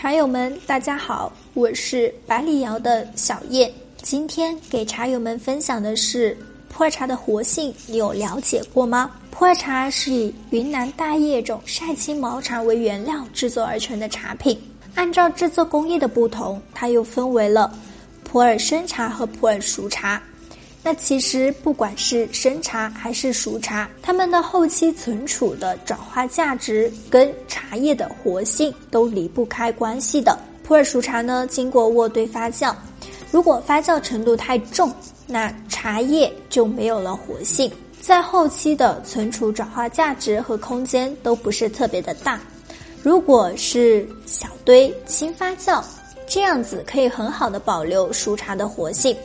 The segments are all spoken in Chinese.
茶友们，大家好，我是百里瑶的小燕。今天给茶友们分享的是普洱茶的活性，你有了解过吗？普洱茶是以云南大叶种晒青毛茶为原料制作而成的茶品。按照制作工艺的不同，它又分为了普洱生茶和普洱熟茶。那其实不管是生茶还是熟茶，它们的后期存储的转化价值跟茶叶的活性都离不开关系的。普洱熟茶呢，经过渥堆发酵，如果发酵程度太重，那茶叶就没有了活性，在后期的存储转化价值和空间都不是特别的大。如果是小堆轻发酵，这样子可以很好的保留熟茶的活性。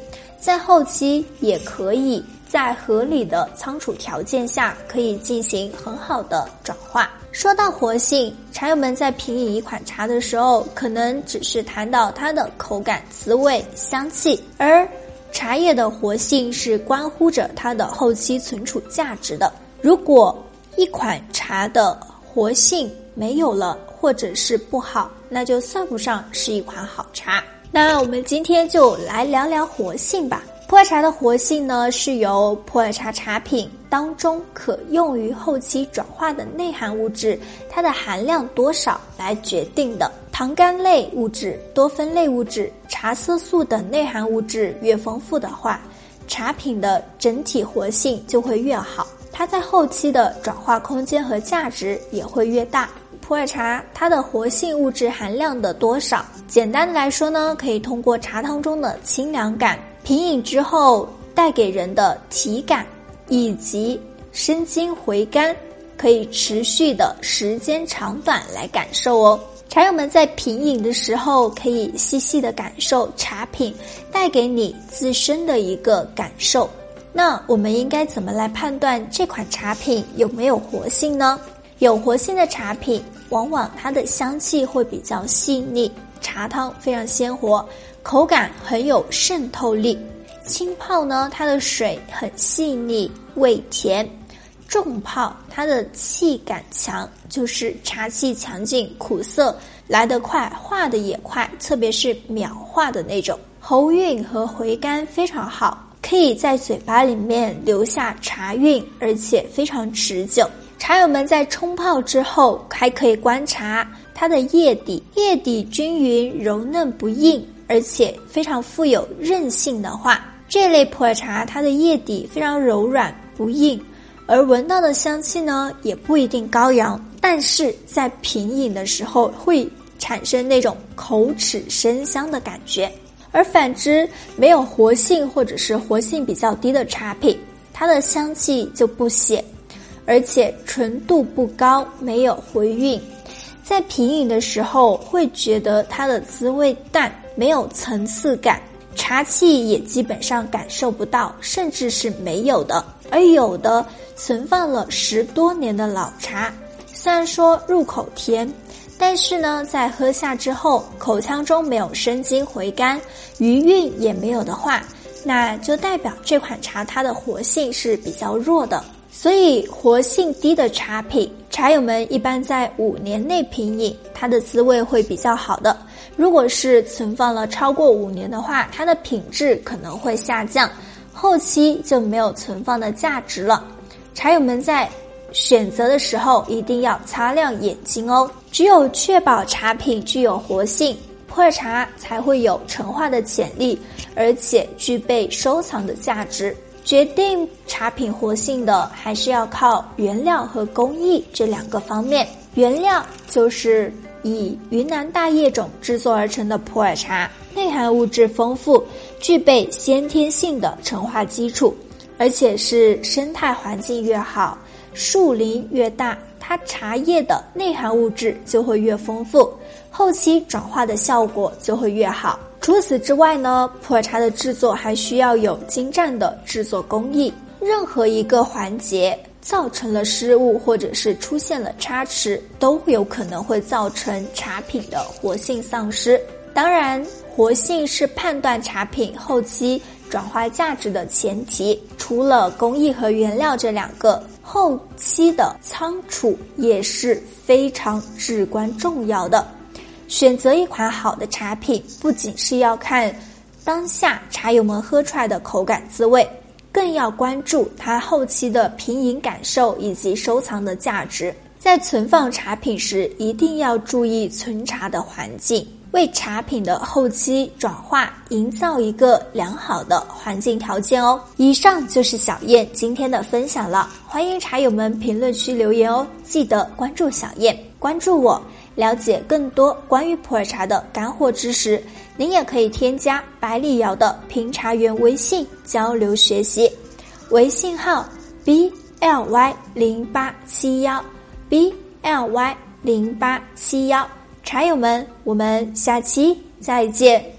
在后期也可以在合理的仓储条件下，可以进行很好的转化。说到活性，茶友们在品饮一款茶的时候，可能只是谈到它的口感、滋味、香气，而茶叶的活性是关乎着它的后期存储价值的。如果一款茶的活性没有了，或者是不好，那就算不上是一款好茶。那我们今天就来聊聊活性吧。普洱茶的活性呢，是由普洱茶茶品当中可用于后期转化的内含物质，它的含量多少来决定的。糖苷类物质、多酚类物质、茶色素等内含物质越丰富的话，茶品的整体活性就会越好，它在后期的转化空间和价值也会越大。普洱茶它的活性物质含量的多少？简单的来说呢，可以通过茶汤中的清凉感、品饮之后带给人的体感，以及生津回甘，可以持续的时间长短来感受哦。茶友们在品饮的时候，可以细细的感受茶品带给你自身的一个感受。那我们应该怎么来判断这款茶品有没有活性呢？有活性的茶品。往往它的香气会比较细腻，茶汤非常鲜活，口感很有渗透力。轻泡呢，它的水很细腻，味甜；重泡它的气感强，就是茶气强劲，苦涩来得快，化得也快，特别是秒化的那种。喉韵和回甘非常好，可以在嘴巴里面留下茶韵，而且非常持久。茶友们在冲泡之后，还可以观察它的叶底，叶底均匀、柔嫩不硬，而且非常富有韧性的话，这类普洱茶它的叶底非常柔软不硬，而闻到的香气呢也不一定高扬，但是在品饮的时候会产生那种口齿生香的感觉。而反之，没有活性或者是活性比较低的茶品，它的香气就不显。而且纯度不高，没有回韵，在品饮的时候会觉得它的滋味淡，没有层次感，茶气也基本上感受不到，甚至是没有的。而有的存放了十多年的老茶，虽然说入口甜，但是呢，在喝下之后，口腔中没有生津回甘，余韵也没有的话，那就代表这款茶它的活性是比较弱的。所以，活性低的茶品，茶友们一般在五年内品饮，它的滋味会比较好的。如果是存放了超过五年的话，它的品质可能会下降，后期就没有存放的价值了。茶友们在选择的时候一定要擦亮眼睛哦。只有确保茶品具有活性，普洱茶才会有陈化的潜力，而且具备收藏的价值。决定茶品活性的，还是要靠原料和工艺这两个方面。原料就是以云南大叶种制作而成的普洱茶，内含物质丰富，具备先天性的陈化基础，而且是生态环境越好，树林越大，它茶叶的内含物质就会越丰富，后期转化的效果就会越好。除此之外呢，普洱茶的制作还需要有精湛的制作工艺。任何一个环节造成了失误，或者是出现了差池，都有可能会造成茶品的活性丧失。当然，活性是判断茶品后期转化价值的前提。除了工艺和原料这两个，后期的仓储也是非常至关重要的。选择一款好的茶品，不仅是要看当下茶友们喝出来的口感滋味，更要关注它后期的品饮感受以及收藏的价值。在存放茶品时，一定要注意存茶的环境。为茶品的后期转化营造一个良好的环境条件哦。以上就是小燕今天的分享了，欢迎茶友们评论区留言哦，记得关注小燕，关注我，了解更多关于普洱茶的干货知识。您也可以添加百里瑶的评茶员微信交流学习，微信号 b l y 零八七幺 b l y 零八七幺。茶友们，我们下期再见。